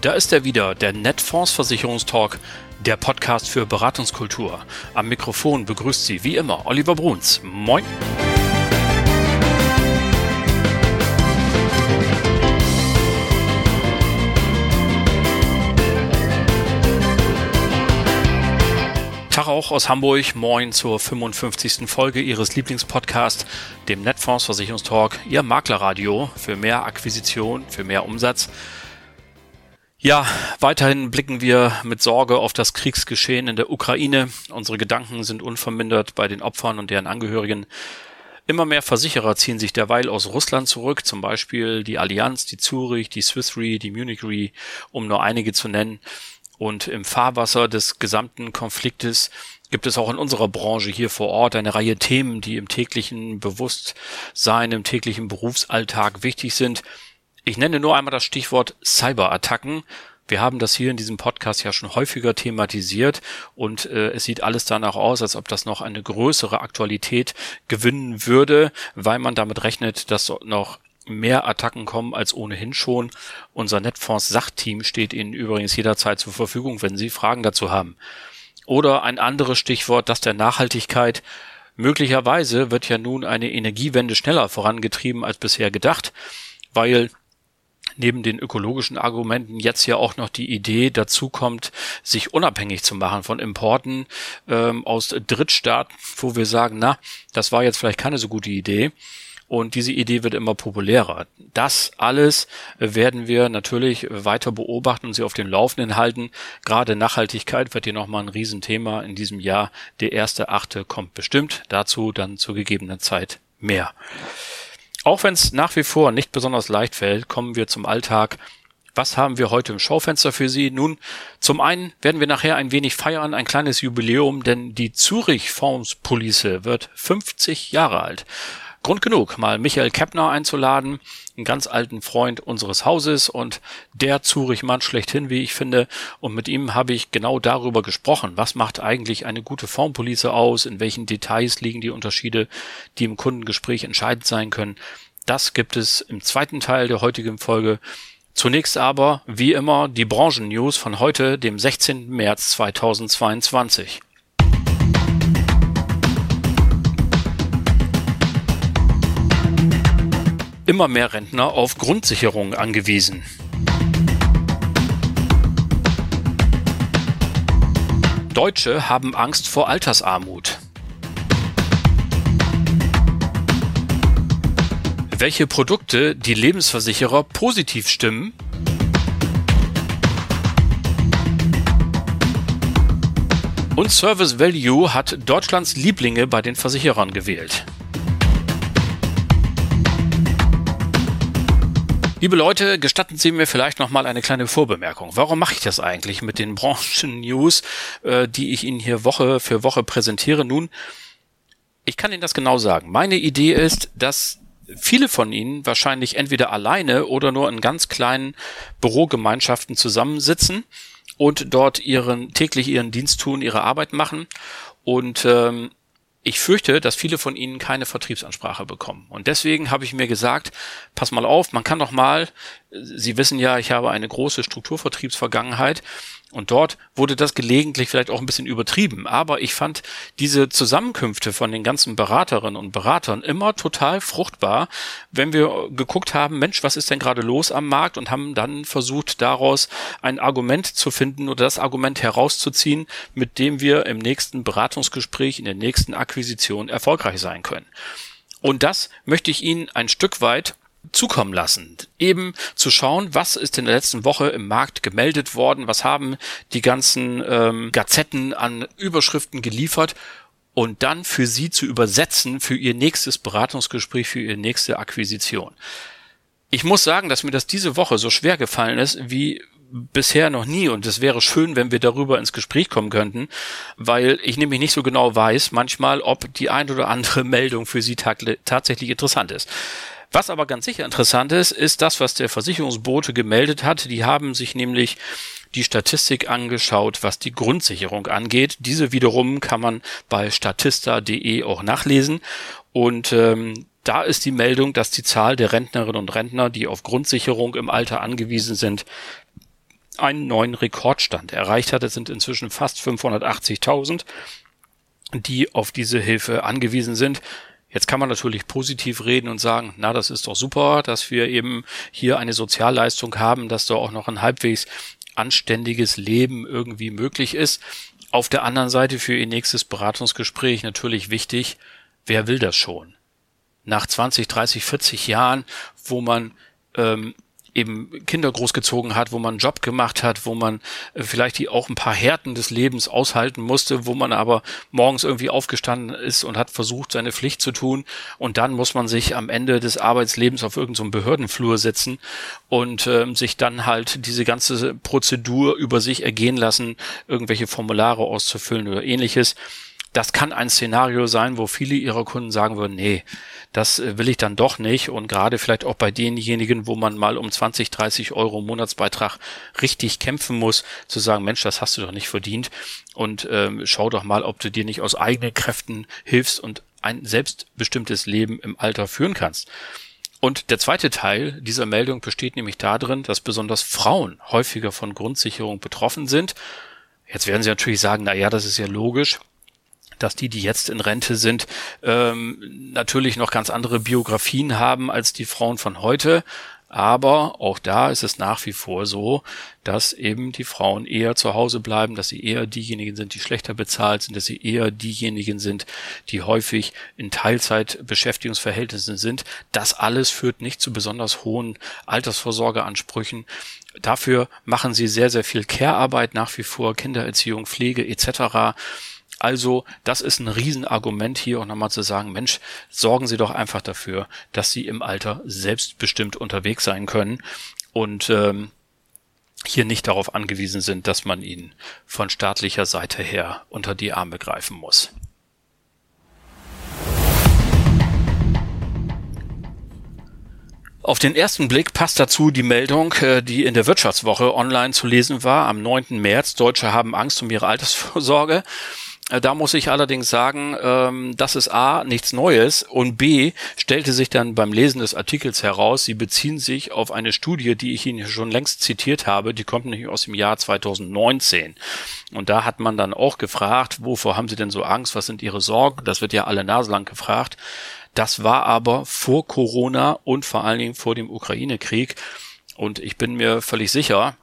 Und da ist er wieder, der Netfonds Versicherungstalk, der Podcast für Beratungskultur. Am Mikrofon begrüßt Sie wie immer Oliver Bruns. Moin! Tag auch aus Hamburg. Moin zur 55. Folge Ihres Lieblingspodcasts, dem Netfonds Versicherungstalk, Ihr Maklerradio für mehr Akquisition, für mehr Umsatz. Ja, weiterhin blicken wir mit Sorge auf das Kriegsgeschehen in der Ukraine. Unsere Gedanken sind unvermindert bei den Opfern und deren Angehörigen. Immer mehr Versicherer ziehen sich derweil aus Russland zurück, zum Beispiel die Allianz, die Zurich, die Swiss Re, die Munich Re, um nur einige zu nennen. Und im Fahrwasser des gesamten Konfliktes gibt es auch in unserer Branche hier vor Ort eine Reihe Themen, die im täglichen Bewusstsein, im täglichen Berufsalltag wichtig sind. Ich nenne nur einmal das Stichwort Cyberattacken. Wir haben das hier in diesem Podcast ja schon häufiger thematisiert und äh, es sieht alles danach aus, als ob das noch eine größere Aktualität gewinnen würde, weil man damit rechnet, dass noch mehr Attacken kommen als ohnehin schon. Unser Netfonds Sachteam steht Ihnen übrigens jederzeit zur Verfügung, wenn Sie Fragen dazu haben. Oder ein anderes Stichwort, das der Nachhaltigkeit. Möglicherweise wird ja nun eine Energiewende schneller vorangetrieben als bisher gedacht, weil neben den ökologischen Argumenten jetzt ja auch noch die Idee dazu kommt, sich unabhängig zu machen von Importen ähm, aus Drittstaaten, wo wir sagen, na, das war jetzt vielleicht keine so gute Idee. Und diese Idee wird immer populärer. Das alles werden wir natürlich weiter beobachten und Sie auf dem Laufenden halten. Gerade Nachhaltigkeit wird hier nochmal ein Riesenthema in diesem Jahr. Der erste Achte kommt bestimmt. Dazu dann zu gegebener Zeit mehr. Auch wenn es nach wie vor nicht besonders leicht fällt, kommen wir zum Alltag. Was haben wir heute im Schaufenster für Sie? Nun, zum einen werden wir nachher ein wenig feiern, ein kleines Jubiläum, denn die Zurich Fondspolice wird 50 Jahre alt. Grund genug, mal Michael Keppner einzuladen, einen ganz alten Freund unseres Hauses und der Zurichmann schlechthin, wie ich finde. Und mit ihm habe ich genau darüber gesprochen. Was macht eigentlich eine gute Formpolice aus? In welchen Details liegen die Unterschiede, die im Kundengespräch entscheidend sein können? Das gibt es im zweiten Teil der heutigen Folge. Zunächst aber, wie immer, die Branchen-News von heute, dem 16. März 2022. immer mehr Rentner auf Grundsicherung angewiesen. Deutsche haben Angst vor Altersarmut. Welche Produkte die Lebensversicherer positiv stimmen? Und Service Value hat Deutschlands Lieblinge bei den Versicherern gewählt. Liebe Leute, gestatten Sie mir vielleicht noch mal eine kleine Vorbemerkung. Warum mache ich das eigentlich mit den Branchen-News, äh, die ich Ihnen hier Woche für Woche präsentiere? Nun, ich kann Ihnen das genau sagen. Meine Idee ist, dass viele von Ihnen wahrscheinlich entweder alleine oder nur in ganz kleinen Bürogemeinschaften zusammensitzen und dort ihren täglich ihren Dienst tun, ihre Arbeit machen und ähm, ich fürchte, dass viele von Ihnen keine Vertriebsansprache bekommen. Und deswegen habe ich mir gesagt, pass mal auf, man kann doch mal, Sie wissen ja, ich habe eine große Strukturvertriebsvergangenheit und dort wurde das gelegentlich vielleicht auch ein bisschen übertrieben. Aber ich fand diese Zusammenkünfte von den ganzen Beraterinnen und Beratern immer total fruchtbar, wenn wir geguckt haben, Mensch, was ist denn gerade los am Markt und haben dann versucht, daraus ein Argument zu finden oder das Argument herauszuziehen, mit dem wir im nächsten Beratungsgespräch, in der nächsten Akquisition erfolgreich sein können. Und das möchte ich Ihnen ein Stück weit zukommen lassen. Eben zu schauen, was ist in der letzten Woche im Markt gemeldet worden, was haben die ganzen ähm, Gazetten an Überschriften geliefert und dann für sie zu übersetzen für ihr nächstes Beratungsgespräch, für ihre nächste Akquisition. Ich muss sagen, dass mir das diese Woche so schwer gefallen ist, wie bisher noch nie und es wäre schön, wenn wir darüber ins Gespräch kommen könnten, weil ich nämlich nicht so genau weiß manchmal, ob die ein oder andere Meldung für Sie tatsächlich interessant ist. Was aber ganz sicher interessant ist, ist das, was der Versicherungsbote gemeldet hat. Die haben sich nämlich die Statistik angeschaut, was die Grundsicherung angeht. Diese wiederum kann man bei statista.de auch nachlesen. Und ähm, da ist die Meldung, dass die Zahl der Rentnerinnen und Rentner, die auf Grundsicherung im Alter angewiesen sind, einen neuen Rekordstand erreicht hat. Es sind inzwischen fast 580.000, die auf diese Hilfe angewiesen sind. Jetzt kann man natürlich positiv reden und sagen, na, das ist doch super, dass wir eben hier eine Sozialleistung haben, dass da auch noch ein halbwegs anständiges Leben irgendwie möglich ist. Auf der anderen Seite für Ihr nächstes Beratungsgespräch natürlich wichtig, wer will das schon? Nach 20, 30, 40 Jahren, wo man ähm, eben Kinder großgezogen hat, wo man einen Job gemacht hat, wo man äh, vielleicht die auch ein paar Härten des Lebens aushalten musste, wo man aber morgens irgendwie aufgestanden ist und hat versucht, seine Pflicht zu tun. Und dann muss man sich am Ende des Arbeitslebens auf irgendeinem Behördenflur setzen und äh, sich dann halt diese ganze Prozedur über sich ergehen lassen, irgendwelche Formulare auszufüllen oder ähnliches. Das kann ein Szenario sein, wo viele ihrer Kunden sagen würden, nee, das äh, will ich dann doch nicht. Und gerade vielleicht auch bei denjenigen, wo man mal um 20, 30 Euro Monatsbeitrag richtig kämpfen muss, zu sagen, Mensch, das hast du doch nicht verdient. Und ähm, schau doch mal, ob du dir nicht aus eigenen Kräften hilfst und ein selbstbestimmtes Leben im Alter führen kannst. Und der zweite Teil dieser Meldung besteht nämlich darin, dass besonders Frauen häufiger von Grundsicherung betroffen sind. Jetzt werden Sie natürlich sagen, na ja, das ist ja logisch dass die, die jetzt in Rente sind, ähm, natürlich noch ganz andere Biografien haben als die Frauen von heute. Aber auch da ist es nach wie vor so, dass eben die Frauen eher zu Hause bleiben, dass sie eher diejenigen sind, die schlechter bezahlt sind, dass sie eher diejenigen sind, die häufig in Teilzeitbeschäftigungsverhältnissen sind. Das alles führt nicht zu besonders hohen Altersvorsorgeansprüchen. Dafür machen sie sehr, sehr viel Care-Arbeit nach wie vor, Kindererziehung, Pflege etc. Also das ist ein Riesenargument hier auch nochmal zu sagen, Mensch, sorgen Sie doch einfach dafür, dass Sie im Alter selbstbestimmt unterwegs sein können und ähm, hier nicht darauf angewiesen sind, dass man ihnen von staatlicher Seite her unter die Arme greifen muss. Auf den ersten Blick passt dazu die Meldung, äh, die in der Wirtschaftswoche online zu lesen war. Am 9. März Deutsche haben Angst um ihre Altersvorsorge. Äh, da muss ich allerdings sagen, ähm, das ist A, nichts Neues und B, stellte sich dann beim Lesen des Artikels heraus, sie beziehen sich auf eine Studie, die ich Ihnen schon längst zitiert habe, die kommt nämlich aus dem Jahr 2019. Und da hat man dann auch gefragt, wovor haben Sie denn so Angst, was sind Ihre Sorgen? Das wird ja alle Nase lang gefragt. Das war aber vor Corona und vor allen Dingen vor dem Ukraine-Krieg. Und ich bin mir völlig sicher,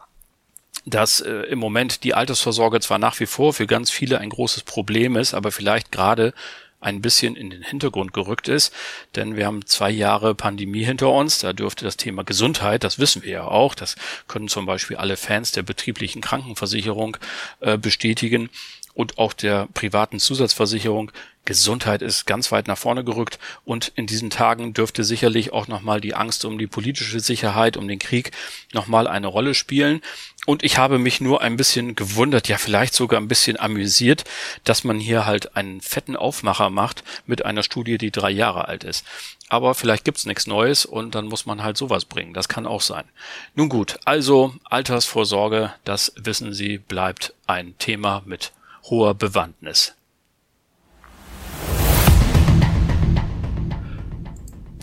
dass äh, im Moment die Altersvorsorge zwar nach wie vor für ganz viele ein großes Problem ist, aber vielleicht gerade ein bisschen in den Hintergrund gerückt ist, denn wir haben zwei Jahre Pandemie hinter uns. Da dürfte das Thema Gesundheit, das wissen wir ja auch, das können zum Beispiel alle Fans der betrieblichen Krankenversicherung äh, bestätigen und auch der privaten Zusatzversicherung Gesundheit ist ganz weit nach vorne gerückt und in diesen Tagen dürfte sicherlich auch nochmal die Angst um die politische Sicherheit, um den Krieg nochmal eine Rolle spielen. Und ich habe mich nur ein bisschen gewundert, ja vielleicht sogar ein bisschen amüsiert, dass man hier halt einen fetten Aufmacher macht mit einer Studie, die drei Jahre alt ist. Aber vielleicht gibt's nichts Neues und dann muss man halt sowas bringen. Das kann auch sein. Nun gut, also Altersvorsorge, das wissen Sie, bleibt ein Thema mit hoher Bewandtnis.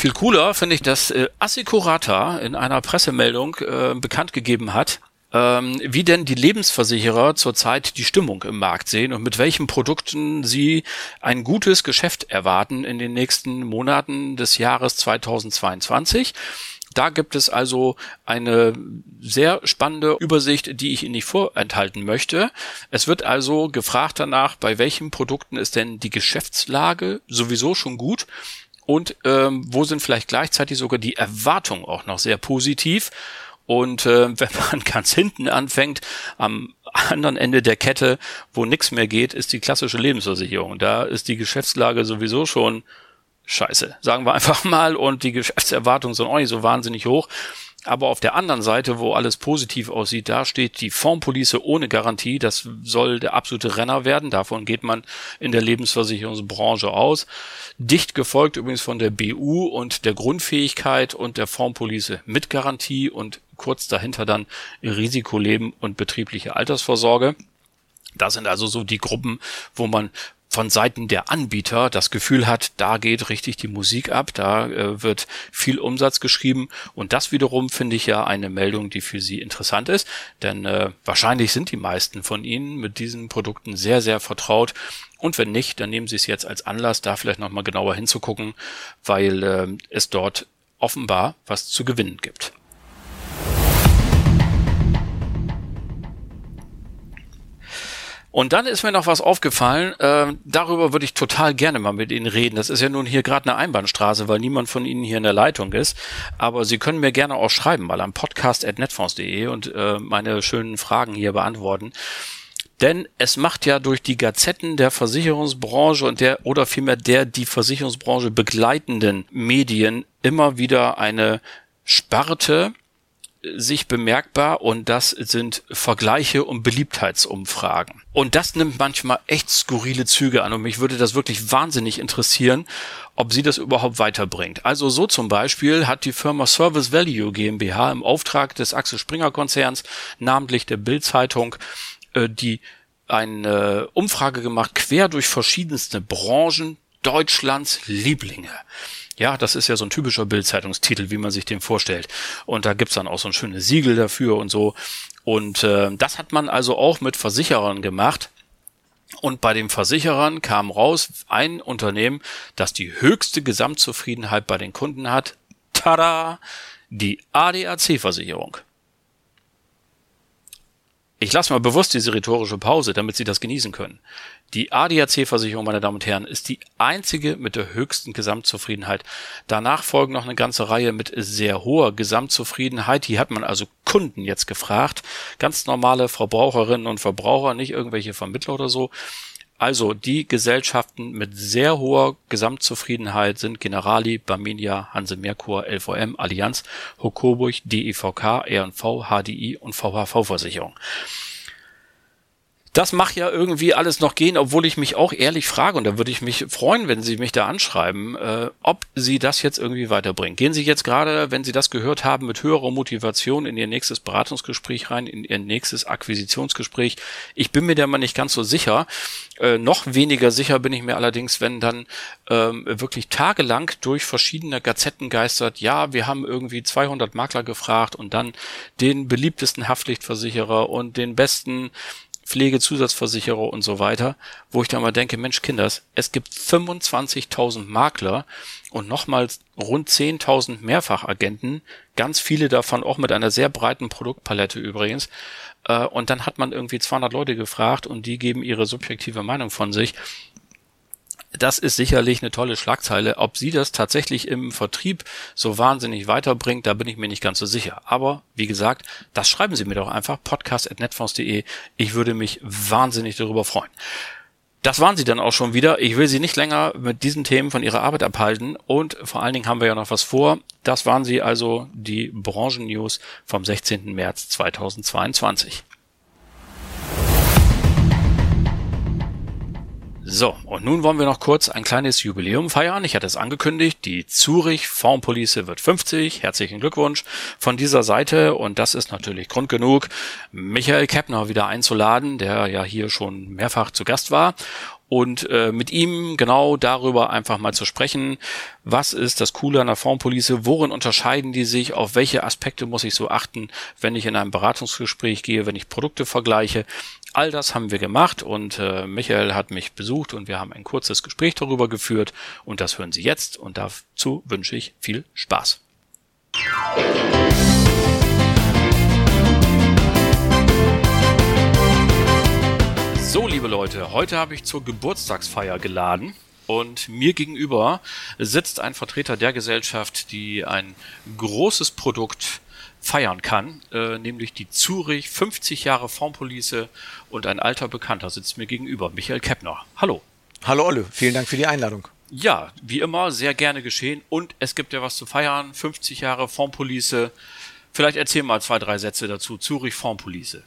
Viel cooler finde ich, dass äh, Assicurata in einer Pressemeldung äh, bekannt gegeben hat, ähm, wie denn die Lebensversicherer zurzeit die Stimmung im Markt sehen und mit welchen Produkten sie ein gutes Geschäft erwarten in den nächsten Monaten des Jahres 2022. Da gibt es also eine sehr spannende Übersicht, die ich Ihnen nicht vorenthalten möchte. Es wird also gefragt danach, bei welchen Produkten ist denn die Geschäftslage sowieso schon gut und ähm, wo sind vielleicht gleichzeitig sogar die Erwartungen auch noch sehr positiv. Und äh, wenn man ganz hinten anfängt, am anderen Ende der Kette, wo nichts mehr geht, ist die klassische Lebensversicherung. Da ist die Geschäftslage sowieso schon scheiße, sagen wir einfach mal, und die Geschäftserwartungen sind auch nicht so wahnsinnig hoch. Aber auf der anderen Seite, wo alles positiv aussieht, da steht die Formpolice ohne Garantie. Das soll der absolute Renner werden. Davon geht man in der Lebensversicherungsbranche aus. Dicht gefolgt übrigens von der BU und der Grundfähigkeit und der Formpolice mit Garantie und kurz dahinter dann Risikoleben und betriebliche Altersvorsorge. Das sind also so die Gruppen, wo man von Seiten der Anbieter das Gefühl hat, da geht richtig die Musik ab, da äh, wird viel Umsatz geschrieben. Und das wiederum finde ich ja eine Meldung, die für Sie interessant ist, denn äh, wahrscheinlich sind die meisten von Ihnen mit diesen Produkten sehr, sehr vertraut. Und wenn nicht, dann nehmen Sie es jetzt als Anlass, da vielleicht nochmal genauer hinzugucken, weil äh, es dort offenbar was zu gewinnen gibt. Und dann ist mir noch was aufgefallen, äh, darüber würde ich total gerne mal mit Ihnen reden. Das ist ja nun hier gerade eine Einbahnstraße, weil niemand von Ihnen hier in der Leitung ist. Aber Sie können mir gerne auch schreiben, mal am podcast.netfonds.de und äh, meine schönen Fragen hier beantworten. Denn es macht ja durch die Gazetten der Versicherungsbranche und der oder vielmehr der die Versicherungsbranche begleitenden Medien immer wieder eine Sparte sich bemerkbar und das sind Vergleiche und Beliebtheitsumfragen. Und das nimmt manchmal echt skurrile Züge an und mich würde das wirklich wahnsinnig interessieren, ob sie das überhaupt weiterbringt. Also so zum Beispiel hat die Firma Service Value GmbH im Auftrag des Axel Springer Konzerns, namentlich der Bild-Zeitung, äh, die eine Umfrage gemacht, quer durch verschiedenste Branchen Deutschlands Lieblinge. Ja, das ist ja so ein typischer Bildzeitungstitel, wie man sich den vorstellt. Und da gibt's dann auch so ein schönes Siegel dafür und so. Und äh, das hat man also auch mit Versicherern gemacht. Und bei den Versicherern kam raus ein Unternehmen, das die höchste Gesamtzufriedenheit bei den Kunden hat. Tada! Die ADAC-Versicherung. Ich lasse mal bewusst diese rhetorische Pause, damit Sie das genießen können. Die ADAC-Versicherung, meine Damen und Herren, ist die einzige mit der höchsten Gesamtzufriedenheit. Danach folgen noch eine ganze Reihe mit sehr hoher Gesamtzufriedenheit. Hier hat man also Kunden jetzt gefragt. Ganz normale Verbraucherinnen und Verbraucher, nicht irgendwelche Vermittler oder so. Also die Gesellschaften mit sehr hoher Gesamtzufriedenheit sind Generali, Barminia, Hanse Merkur, LVM, Allianz, Hokoburg, DEVK, R&V, HDI und VHV-Versicherung. Das macht ja irgendwie alles noch gehen, obwohl ich mich auch ehrlich frage, und da würde ich mich freuen, wenn Sie mich da anschreiben, äh, ob Sie das jetzt irgendwie weiterbringen. Gehen Sie jetzt gerade, wenn Sie das gehört haben, mit höherer Motivation in Ihr nächstes Beratungsgespräch rein, in Ihr nächstes Akquisitionsgespräch. Ich bin mir da mal nicht ganz so sicher. Äh, noch weniger sicher bin ich mir allerdings, wenn dann ähm, wirklich tagelang durch verschiedene Gazetten geistert, ja, wir haben irgendwie 200 Makler gefragt und dann den beliebtesten Haftpflichtversicherer und den besten Pflegezusatzversicherer und so weiter, wo ich dann mal denke, Mensch, Kinders, es gibt 25.000 Makler und nochmals rund 10.000 Mehrfachagenten, ganz viele davon auch mit einer sehr breiten Produktpalette übrigens. Äh, und dann hat man irgendwie 200 Leute gefragt und die geben ihre subjektive Meinung von sich das ist sicherlich eine tolle Schlagzeile. Ob sie das tatsächlich im Vertrieb so wahnsinnig weiterbringt, da bin ich mir nicht ganz so sicher. Aber wie gesagt, das schreiben Sie mir doch einfach podcast.netfonds.de. Ich würde mich wahnsinnig darüber freuen. Das waren sie dann auch schon wieder. Ich will Sie nicht länger mit diesen Themen von Ihrer Arbeit abhalten und vor allen Dingen haben wir ja noch was vor. Das waren sie also, die Branchen-News vom 16. März 2022. So, und nun wollen wir noch kurz ein kleines Jubiläum feiern. Ich hatte es angekündigt, die Zurich Formpolice wird 50. Herzlichen Glückwunsch von dieser Seite. Und das ist natürlich Grund genug, Michael Keppner wieder einzuladen, der ja hier schon mehrfach zu Gast war und äh, mit ihm genau darüber einfach mal zu sprechen, was ist das Coole an der Formpolice, worin unterscheiden die sich, auf welche Aspekte muss ich so achten, wenn ich in ein Beratungsgespräch gehe, wenn ich Produkte vergleiche. All das haben wir gemacht und äh, Michael hat mich besucht und wir haben ein kurzes Gespräch darüber geführt und das hören Sie jetzt und dazu wünsche ich viel Spaß. So, liebe Leute, heute habe ich zur Geburtstagsfeier geladen und mir gegenüber sitzt ein Vertreter der Gesellschaft, die ein großes Produkt feiern kann, äh, nämlich die Zurich 50 Jahre Formpolice und ein alter Bekannter sitzt mir gegenüber, Michael Keppner. Hallo. Hallo Olle, vielen Dank für die Einladung. Ja, wie immer, sehr gerne geschehen und es gibt ja was zu feiern, 50 Jahre Formpolice. Vielleicht erzähl mal zwei, drei Sätze dazu, Zurich Formpolice.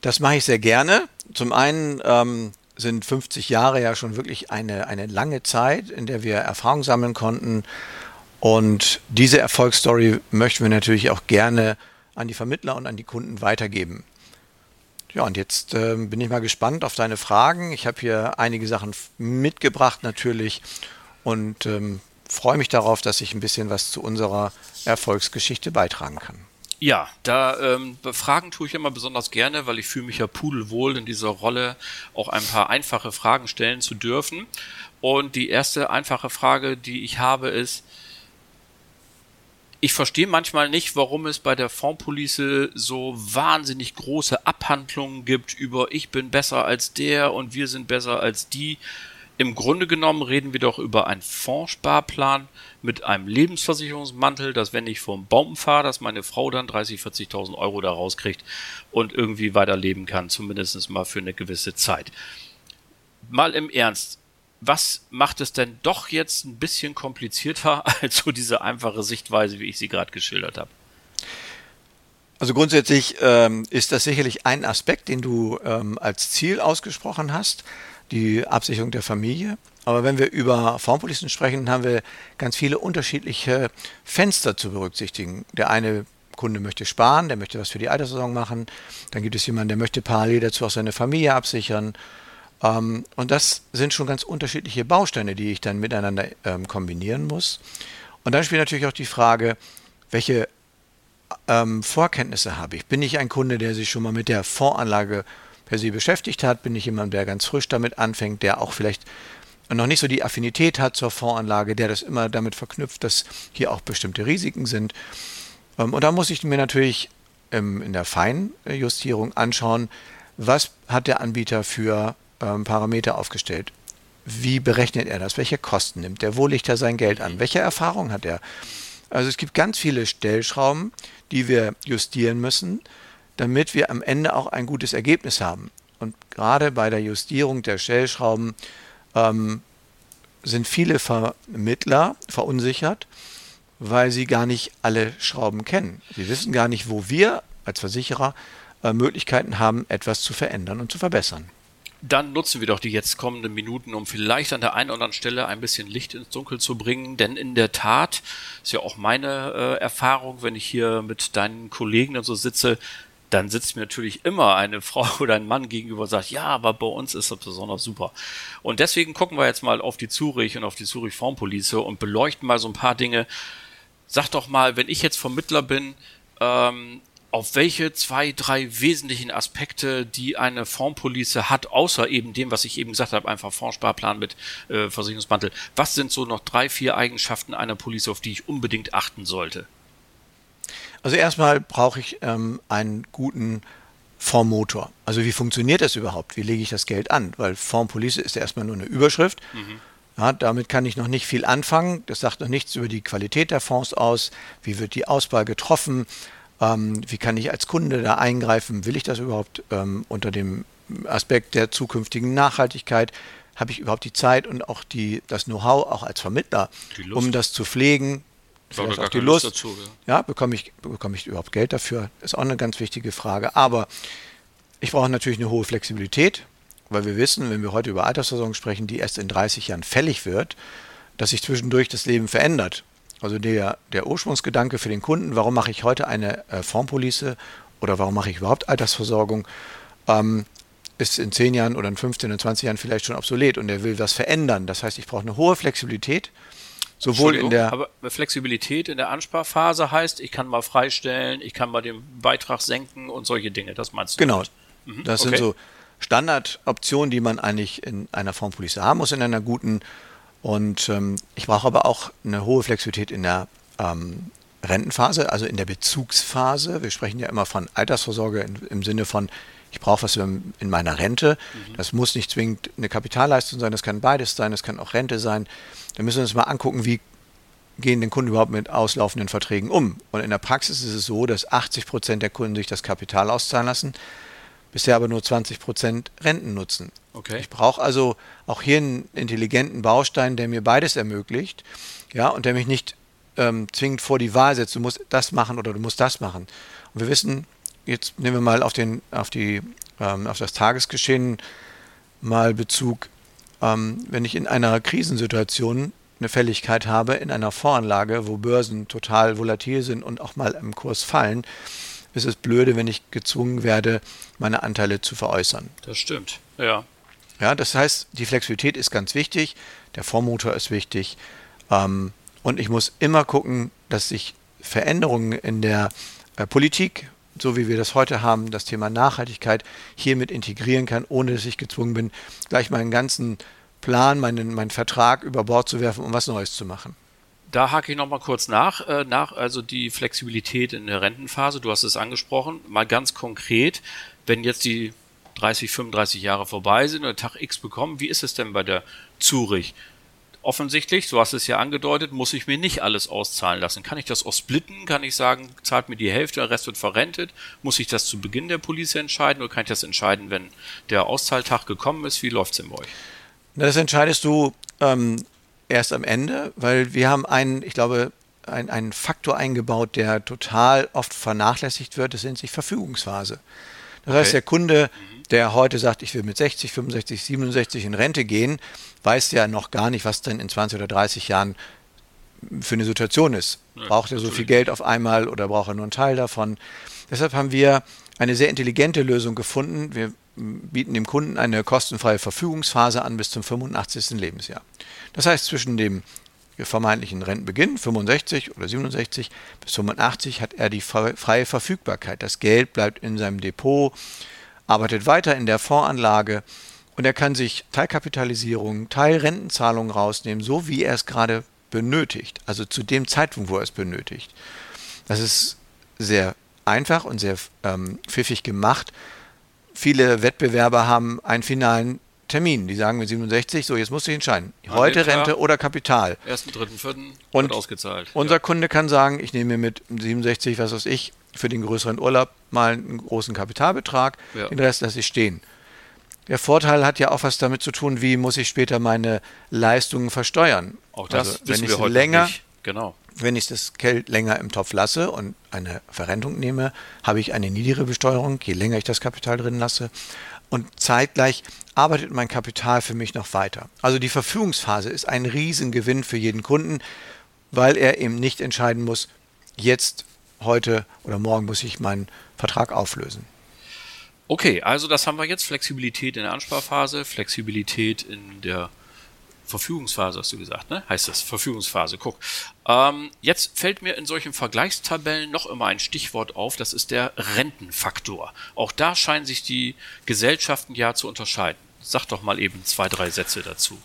Das mache ich sehr gerne. Zum einen ähm, sind 50 Jahre ja schon wirklich eine, eine lange Zeit, in der wir Erfahrung sammeln konnten. Und diese Erfolgsstory möchten wir natürlich auch gerne an die Vermittler und an die Kunden weitergeben. Ja, und jetzt äh, bin ich mal gespannt auf deine Fragen. Ich habe hier einige Sachen mitgebracht natürlich und ähm, freue mich darauf, dass ich ein bisschen was zu unserer Erfolgsgeschichte beitragen kann. Ja, da ähm, Fragen tue ich immer besonders gerne, weil ich fühle mich ja pudelwohl in dieser Rolle, auch ein paar einfache Fragen stellen zu dürfen. Und die erste einfache Frage, die ich habe, ist, ich verstehe manchmal nicht, warum es bei der Fondspolice so wahnsinnig große Abhandlungen gibt über ich bin besser als der und wir sind besser als die. Im Grunde genommen reden wir doch über einen Fondssparplan mit einem Lebensversicherungsmantel, dass wenn ich vom Baum fahre, dass meine Frau dann 30, 40.000 Euro da rauskriegt und irgendwie weiterleben kann, zumindest mal für eine gewisse Zeit. Mal im Ernst, was macht es denn doch jetzt ein bisschen komplizierter als so diese einfache Sichtweise, wie ich sie gerade geschildert habe? Also grundsätzlich ähm, ist das sicherlich ein Aspekt, den du ähm, als Ziel ausgesprochen hast, die Absicherung der Familie. Aber wenn wir über Formpolicen sprechen, haben wir ganz viele unterschiedliche Fenster zu berücksichtigen. Der eine Kunde möchte sparen, der möchte was für die Alterssaison machen. Dann gibt es jemanden, der möchte parallel dazu auch seine Familie absichern. Ähm, und das sind schon ganz unterschiedliche Bausteine, die ich dann miteinander ähm, kombinieren muss. Und dann spielt natürlich auch die Frage, welche ähm, Vorkenntnisse habe ich? Bin ich ein Kunde, der sich schon mal mit der Voranlage per se beschäftigt hat? Bin ich jemand, der ganz frisch damit anfängt, der auch vielleicht noch nicht so die Affinität hat zur Voranlage, der das immer damit verknüpft, dass hier auch bestimmte Risiken sind? Ähm, und da muss ich mir natürlich ähm, in der Feinjustierung anschauen, was hat der Anbieter für ähm, Parameter aufgestellt. Wie berechnet er das? Welche Kosten nimmt er? Wo legt er sein Geld an? Welche Erfahrung hat er? Also es gibt ganz viele Stellschrauben, die wir justieren müssen, damit wir am Ende auch ein gutes Ergebnis haben. Und gerade bei der Justierung der Stellschrauben ähm, sind viele Vermittler verunsichert, weil sie gar nicht alle Schrauben kennen. Sie wissen gar nicht, wo wir als Versicherer äh, Möglichkeiten haben, etwas zu verändern und zu verbessern dann nutzen wir doch die jetzt kommenden Minuten, um vielleicht an der einen oder anderen Stelle ein bisschen Licht ins Dunkel zu bringen. Denn in der Tat ist ja auch meine äh, Erfahrung, wenn ich hier mit deinen Kollegen und so sitze, dann sitzt mir natürlich immer eine Frau oder ein Mann gegenüber und sagt, ja, aber bei uns ist das besonders super. Und deswegen gucken wir jetzt mal auf die Zurich und auf die Zurich Formpolice und beleuchten mal so ein paar Dinge. Sag doch mal, wenn ich jetzt Vermittler bin, ähm, auf welche zwei, drei wesentlichen Aspekte, die eine Fondspolice hat, außer eben dem, was ich eben gesagt habe, einfach Fondssparplan mit äh, Versicherungsmantel. Was sind so noch drei, vier Eigenschaften einer Police, auf die ich unbedingt achten sollte? Also erstmal brauche ich ähm, einen guten Fondsmotor. Also wie funktioniert das überhaupt? Wie lege ich das Geld an? Weil Fondspolice ist ja erstmal nur eine Überschrift. Mhm. Ja, damit kann ich noch nicht viel anfangen. Das sagt noch nichts über die Qualität der Fonds aus. Wie wird die Auswahl getroffen? Ähm, wie kann ich als Kunde da eingreifen? Will ich das überhaupt ähm, unter dem Aspekt der zukünftigen Nachhaltigkeit? Habe ich überhaupt die Zeit und auch die, das Know-how, auch als Vermittler, um das zu pflegen? Vielleicht auch die Lust. Lust dazu, ja. ja, bekomme ich, bekomme ich überhaupt Geld dafür? Ist auch eine ganz wichtige Frage. Aber ich brauche natürlich eine hohe Flexibilität, weil wir wissen, wenn wir heute über Altersversorgung sprechen, die erst in 30 Jahren fällig wird, dass sich zwischendurch das Leben verändert. Also der, der Ursprungsgedanke für den Kunden, warum mache ich heute eine äh, Formpolice oder warum mache ich überhaupt Altersversorgung, ähm, ist in 10 Jahren oder in 15 oder 20 Jahren vielleicht schon obsolet und er will was verändern. Das heißt, ich brauche eine hohe Flexibilität. Sowohl in der aber Flexibilität in der Ansparphase heißt, ich kann mal freistellen, ich kann mal den Beitrag senken und solche Dinge. Das meinst du? Genau. Mhm. Das okay. sind so Standardoptionen, die man eigentlich in einer Formpolice haben muss, in einer guten und ähm, ich brauche aber auch eine hohe Flexibilität in der ähm, Rentenphase, also in der Bezugsphase. Wir sprechen ja immer von Altersvorsorge in, im Sinne von, ich brauche was in meiner Rente. Mhm. Das muss nicht zwingend eine Kapitalleistung sein, das kann beides sein, das kann auch Rente sein. Da müssen wir uns mal angucken, wie gehen den Kunden überhaupt mit auslaufenden Verträgen um. Und in der Praxis ist es so, dass 80 Prozent der Kunden sich das Kapital auszahlen lassen bisher aber nur 20 Prozent Renten nutzen. Okay. Ich brauche also auch hier einen intelligenten Baustein, der mir beides ermöglicht, ja, und der mich nicht ähm, zwingend vor die Wahl setzt, du musst das machen oder du musst das machen. Und wir wissen, jetzt nehmen wir mal auf, den, auf, die, ähm, auf das Tagesgeschehen mal Bezug, ähm, wenn ich in einer Krisensituation eine Fälligkeit habe, in einer Voranlage, wo Börsen total volatil sind und auch mal im Kurs fallen, ist es blöde, wenn ich gezwungen werde, meine Anteile zu veräußern. Das stimmt, ja. Ja, das heißt, die Flexibilität ist ganz wichtig, der Vormotor ist wichtig ähm, und ich muss immer gucken, dass ich Veränderungen in der äh, Politik, so wie wir das heute haben, das Thema Nachhaltigkeit hiermit integrieren kann, ohne dass ich gezwungen bin, gleich meinen ganzen Plan, meinen, meinen Vertrag über Bord zu werfen, um was Neues zu machen. Da hake ich nochmal kurz nach, äh, nach, also die Flexibilität in der Rentenphase, du hast es angesprochen, mal ganz konkret, wenn jetzt die 30, 35 Jahre vorbei sind oder Tag X bekommen, wie ist es denn bei der Zurich? Offensichtlich, so hast du es ja angedeutet, muss ich mir nicht alles auszahlen lassen. Kann ich das auch splitten? Kann ich sagen, zahlt mir die Hälfte, der Rest wird verrentet? Muss ich das zu Beginn der Police entscheiden oder kann ich das entscheiden, wenn der Auszahltag gekommen ist? Wie läuft es denn bei euch? Das entscheidest du ähm, erst am Ende, weil wir haben einen, ich glaube, ein, einen Faktor eingebaut, der total oft vernachlässigt wird. Das nennt sich Verfügungsphase. Das okay. heißt, der Kunde, der heute sagt, ich will mit 60, 65, 67 in Rente gehen, weiß ja noch gar nicht, was denn in 20 oder 30 Jahren für eine Situation ist. braucht er so viel Geld auf einmal oder braucht er nur einen Teil davon? Deshalb haben wir eine sehr intelligente Lösung gefunden. Wir bieten dem Kunden eine kostenfreie Verfügungsphase an bis zum 85. Lebensjahr. Das heißt, zwischen dem vermeintlichen Rentenbeginn, 65 oder 67 bis 85, hat er die freie Verfügbarkeit. Das Geld bleibt in seinem Depot, arbeitet weiter in der Fondsanlage und er kann sich Teilkapitalisierung, Teilrentenzahlungen rausnehmen, so wie er es gerade benötigt, also zu dem Zeitpunkt, wo er es benötigt. Das ist sehr einfach und sehr ähm, pfiffig gemacht. Viele Wettbewerber haben einen finalen Termin. Die sagen mit 67, so jetzt musst du dich entscheiden. Heute Rente oder Kapital. Ersten, dritten, vierten und ausgezahlt. Unser ja. Kunde kann sagen, ich nehme mir mit 67, was weiß ich, für den größeren Urlaub mal einen großen Kapitalbetrag, ja. den Rest lasse ich stehen. Der Vorteil hat ja auch was damit zu tun, wie muss ich später meine Leistungen versteuern. Auch das also, wenn ich länger, nicht. Genau. Wenn ich das Geld länger im Topf lasse und eine Verrentung nehme, habe ich eine niedrigere Besteuerung, je länger ich das Kapital drin lasse. Und zeitgleich arbeitet mein Kapital für mich noch weiter. Also die Verfügungsphase ist ein Riesengewinn für jeden Kunden, weil er eben nicht entscheiden muss, jetzt, heute oder morgen muss ich meinen Vertrag auflösen. Okay, also das haben wir jetzt. Flexibilität in der Ansparphase, Flexibilität in der Verfügungsphase, hast du gesagt, ne? Heißt das, Verfügungsphase, guck. Ähm, jetzt fällt mir in solchen Vergleichstabellen noch immer ein Stichwort auf, das ist der Rentenfaktor. Auch da scheinen sich die Gesellschaften ja zu unterscheiden. Sag doch mal eben zwei, drei Sätze dazu.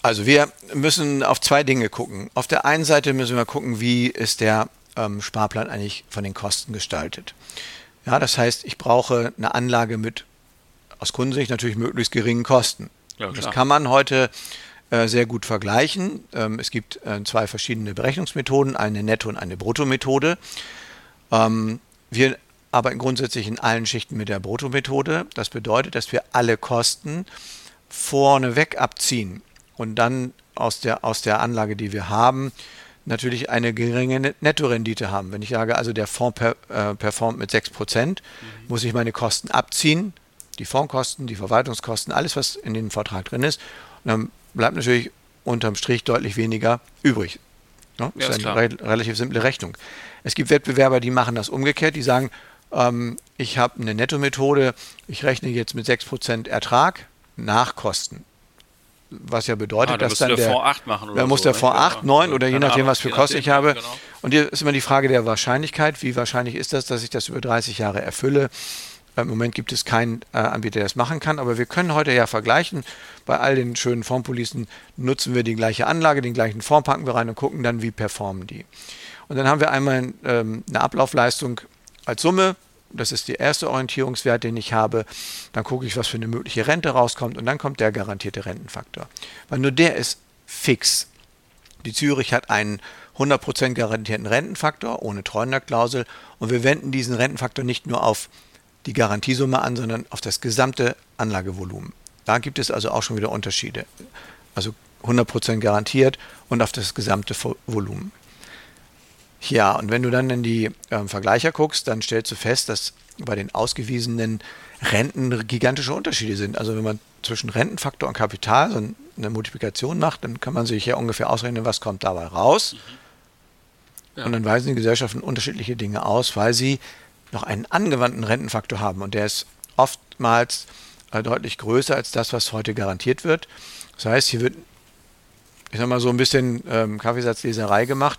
Also wir müssen auf zwei Dinge gucken. Auf der einen Seite müssen wir gucken, wie ist der ähm, Sparplan eigentlich von den Kosten gestaltet. Ja, das heißt, ich brauche eine Anlage mit aus Kundensicht natürlich möglichst geringen Kosten. Ja, das kann man heute äh, sehr gut vergleichen. Ähm, es gibt äh, zwei verschiedene Berechnungsmethoden, eine Netto- und eine Bruttomethode. Ähm, wir arbeiten grundsätzlich in allen Schichten mit der Bruttomethode. Das bedeutet, dass wir alle Kosten vorneweg abziehen und dann aus der, aus der Anlage, die wir haben, natürlich eine geringe Nettorendite haben. Wenn ich sage, also der Fonds per, äh, performt mit 6%, mhm. muss ich meine Kosten abziehen, die Fondskosten, die Verwaltungskosten, alles, was in dem Vertrag drin ist. Und dann bleibt natürlich unterm Strich deutlich weniger übrig. Ne? Ja, das ist eine re relativ simple Rechnung. Es gibt Wettbewerber, die machen das umgekehrt, die sagen, ähm, ich habe eine Nettomethode, ich rechne jetzt mit 6% Ertrag nach Kosten was ja bedeutet, ah, dass dann der, Fonds 8 machen oder Man so, muss der Fonds 8, 9 oder je nachdem, was für Kosten ich habe. Genau. Und hier ist immer die Frage der Wahrscheinlichkeit. Wie wahrscheinlich ist das, dass ich das über 30 Jahre erfülle? Im Moment gibt es keinen äh, Anbieter, der das machen kann, aber wir können heute ja vergleichen. Bei all den schönen Fondspolicen nutzen wir die gleiche Anlage, den gleichen Fonds packen wir rein und gucken dann, wie performen die. Und dann haben wir einmal ähm, eine Ablaufleistung als Summe das ist der erste Orientierungswert, den ich habe. Dann gucke ich, was für eine mögliche Rente rauskommt und dann kommt der garantierte Rentenfaktor. Weil nur der ist fix. Die Zürich hat einen 100% garantierten Rentenfaktor ohne Treuenderklausel und wir wenden diesen Rentenfaktor nicht nur auf die Garantiesumme an, sondern auf das gesamte Anlagevolumen. Da gibt es also auch schon wieder Unterschiede. Also 100% garantiert und auf das gesamte Volumen. Ja, und wenn du dann in die äh, Vergleicher guckst, dann stellst du fest, dass bei den ausgewiesenen Renten gigantische Unterschiede sind. Also wenn man zwischen Rentenfaktor und Kapital so eine Multiplikation macht, dann kann man sich ja ungefähr ausrechnen, was kommt dabei raus. Mhm. Ja. Und dann weisen die Gesellschaften unterschiedliche Dinge aus, weil sie noch einen angewandten Rentenfaktor haben und der ist oftmals äh, deutlich größer als das, was heute garantiert wird. Das heißt, hier wird, ich sag mal, so ein bisschen ähm, Kaffeesatzleserei gemacht.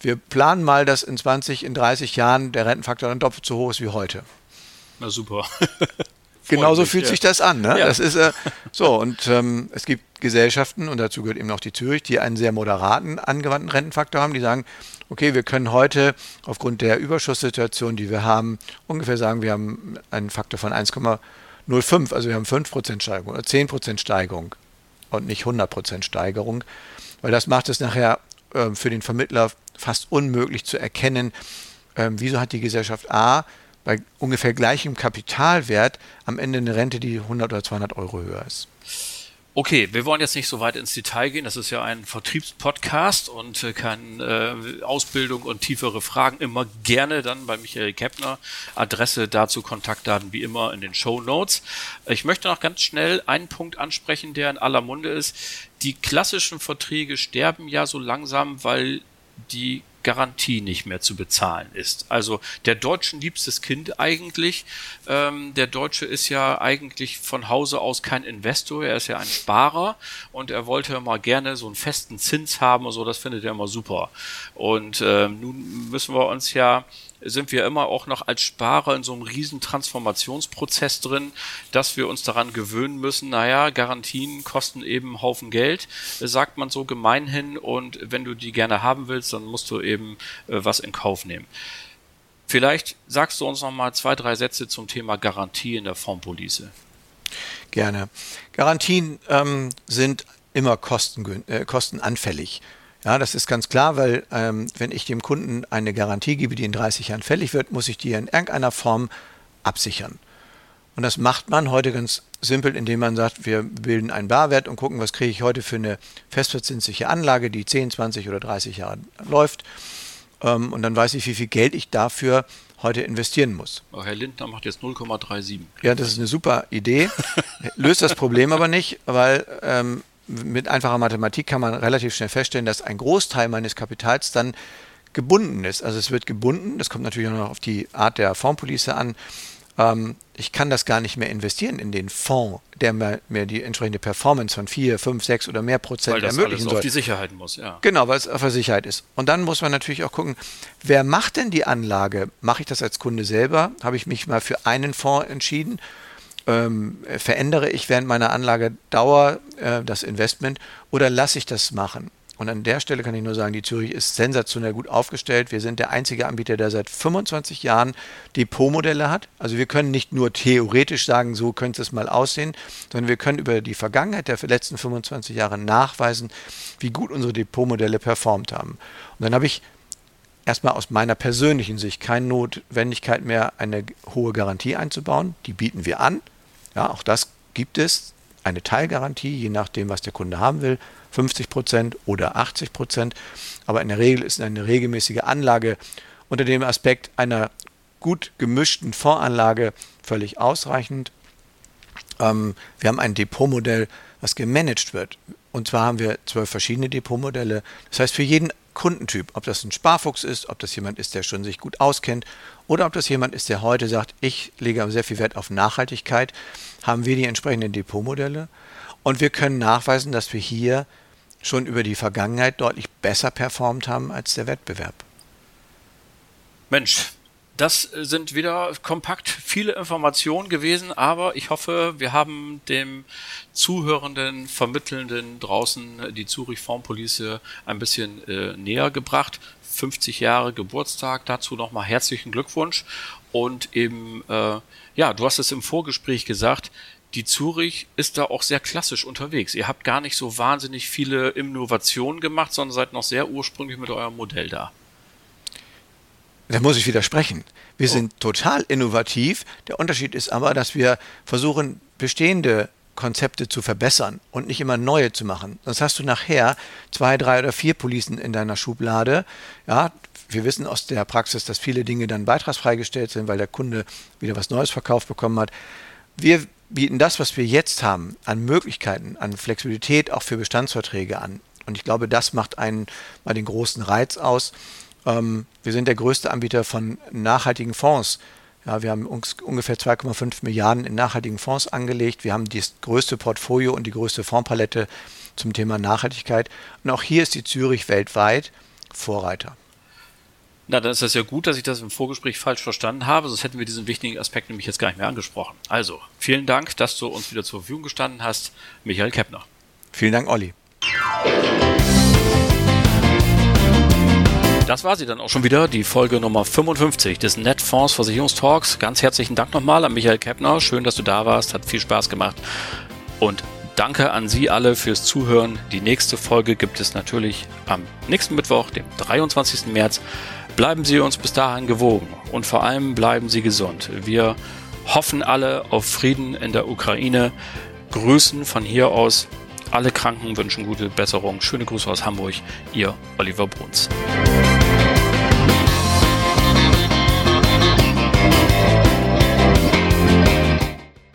Wir planen mal, dass in 20, in 30 Jahren der Rentenfaktor dann doppelt so hoch ist wie heute. Na super. Genauso fühlt ja. sich das an. Ne? Ja. Das ist äh, so und ähm, es gibt Gesellschaften und dazu gehört eben auch die Zürich, die einen sehr moderaten angewandten Rentenfaktor haben. Die sagen, okay, wir können heute aufgrund der Überschusssituation, die wir haben, ungefähr sagen, wir haben einen Faktor von 1,05, also wir haben 5% Steigerung oder 10% Steigerung und nicht 100% Steigerung, weil das macht es nachher äh, für den Vermittler fast unmöglich zu erkennen, äh, wieso hat die Gesellschaft A bei ungefähr gleichem Kapitalwert am Ende eine Rente, die 100 oder 200 Euro höher ist. Okay, wir wollen jetzt nicht so weit ins Detail gehen. Das ist ja ein Vertriebspodcast und äh, keine äh, Ausbildung und tiefere Fragen immer gerne dann bei Michael Keppner. Adresse dazu, Kontaktdaten wie immer in den Show Notes. Ich möchte noch ganz schnell einen Punkt ansprechen, der in aller Munde ist. Die klassischen Verträge sterben ja so langsam, weil die Garantie nicht mehr zu bezahlen ist. Also der Deutschen liebstes Kind eigentlich. Ähm, der Deutsche ist ja eigentlich von Hause aus kein Investor, er ist ja ein Sparer und er wollte mal gerne so einen festen Zins haben und so, das findet er immer super. Und ähm, nun müssen wir uns ja sind wir immer auch noch als Sparer in so einem riesen Transformationsprozess drin, dass wir uns daran gewöhnen müssen, naja, Garantien kosten eben einen Haufen Geld, sagt man so gemeinhin und wenn du die gerne haben willst, dann musst du eben äh, was in Kauf nehmen. Vielleicht sagst du uns noch mal zwei, drei Sätze zum Thema Garantie in der Formpolice. Gerne. Garantien ähm, sind immer kosten, äh, kostenanfällig. Ja, das ist ganz klar, weil ähm, wenn ich dem Kunden eine Garantie gebe, die in 30 Jahren fällig wird, muss ich die in irgendeiner Form absichern. Und das macht man heute ganz simpel, indem man sagt, wir bilden einen Barwert und gucken, was kriege ich heute für eine festverzinsliche Anlage, die 10, 20 oder 30 Jahre läuft. Ähm, und dann weiß ich, wie viel Geld ich dafür heute investieren muss. Herr Lindner macht jetzt 0,37. Ja, das ist eine super Idee, löst das Problem aber nicht, weil ähm, mit einfacher Mathematik kann man relativ schnell feststellen, dass ein Großteil meines Kapitals dann gebunden ist. Also es wird gebunden, das kommt natürlich auch noch auf die Art der Fondspolice an. Ähm, ich kann das gar nicht mehr investieren in den Fonds, der mir, mir die entsprechende Performance von 4, 5, 6 oder mehr Prozent weil das ermöglichen alles soll. auf die Sicherheit muss, ja. Genau, weil es auf der Sicherheit ist. Und dann muss man natürlich auch gucken, wer macht denn die Anlage? Mache ich das als Kunde selber? Habe ich mich mal für einen Fonds entschieden? Ähm, verändere ich während meiner Anlagedauer äh, das Investment oder lasse ich das machen? Und an der Stelle kann ich nur sagen, die Zürich ist sensationell gut aufgestellt. Wir sind der einzige Anbieter, der seit 25 Jahren Depotmodelle hat. Also wir können nicht nur theoretisch sagen, so könnte es mal aussehen, sondern wir können über die Vergangenheit der letzten 25 Jahre nachweisen, wie gut unsere Depotmodelle performt haben. Und dann habe ich erstmal aus meiner persönlichen Sicht keine Notwendigkeit mehr, eine hohe Garantie einzubauen. Die bieten wir an. Ja, auch das gibt es. Eine Teilgarantie, je nachdem, was der Kunde haben will, 50 Prozent oder 80 Prozent. Aber in der Regel ist eine regelmäßige Anlage unter dem Aspekt einer gut gemischten Fondsanlage völlig ausreichend. Ähm, wir haben ein Depotmodell, was gemanagt wird. Und zwar haben wir zwölf verschiedene Depotmodelle. Das heißt, für jeden Kundentyp, ob das ein Sparfuchs ist, ob das jemand ist, der schon sich gut auskennt oder ob das jemand ist, der heute sagt, ich lege sehr viel Wert auf Nachhaltigkeit, haben wir die entsprechenden Depotmodelle und wir können nachweisen, dass wir hier schon über die Vergangenheit deutlich besser performt haben als der Wettbewerb. Mensch, das sind wieder kompakt viele Informationen gewesen, aber ich hoffe, wir haben dem Zuhörenden, Vermittelnden draußen die Zurich Formpolice ein bisschen äh, näher gebracht. 50 Jahre Geburtstag, dazu nochmal herzlichen Glückwunsch und eben, äh, ja, du hast es im Vorgespräch gesagt, die Zurich ist da auch sehr klassisch unterwegs. Ihr habt gar nicht so wahnsinnig viele Innovationen gemacht, sondern seid noch sehr ursprünglich mit eurem Modell da. Da muss ich widersprechen. Wir oh. sind total innovativ. Der Unterschied ist aber, dass wir versuchen, bestehende Konzepte zu verbessern und nicht immer neue zu machen. Sonst hast du nachher zwei, drei oder vier Policen in deiner Schublade. Ja, wir wissen aus der Praxis, dass viele Dinge dann beitragsfrei gestellt sind, weil der Kunde wieder was Neues verkauft bekommen hat. Wir bieten das, was wir jetzt haben, an Möglichkeiten, an Flexibilität auch für Bestandsverträge an. Und ich glaube, das macht einen mal den großen Reiz aus. Ähm, wir sind der größte Anbieter von nachhaltigen Fonds. Ja, wir haben uns ungefähr 2,5 Milliarden in nachhaltigen Fonds angelegt. Wir haben das größte Portfolio und die größte Fondspalette zum Thema Nachhaltigkeit. Und auch hier ist die Zürich weltweit Vorreiter. Na, dann ist das ja gut, dass ich das im Vorgespräch falsch verstanden habe, sonst hätten wir diesen wichtigen Aspekt nämlich jetzt gar nicht mehr angesprochen. Also, vielen Dank, dass du uns wieder zur Verfügung gestanden hast, Michael Keppner. Vielen Dank, Olli. Das war sie dann auch schon wieder, die Folge Nummer 55 des Netfonds Versicherungstalks. Ganz herzlichen Dank nochmal an Michael Keppner. Schön, dass du da warst. Hat viel Spaß gemacht. Und danke an Sie alle fürs Zuhören. Die nächste Folge gibt es natürlich am nächsten Mittwoch, dem 23. März. Bleiben Sie uns bis dahin gewogen und vor allem bleiben Sie gesund. Wir hoffen alle auf Frieden in der Ukraine. Grüßen von hier aus alle Kranken, wünschen gute Besserung. Schöne Grüße aus Hamburg. Ihr Oliver Bruns.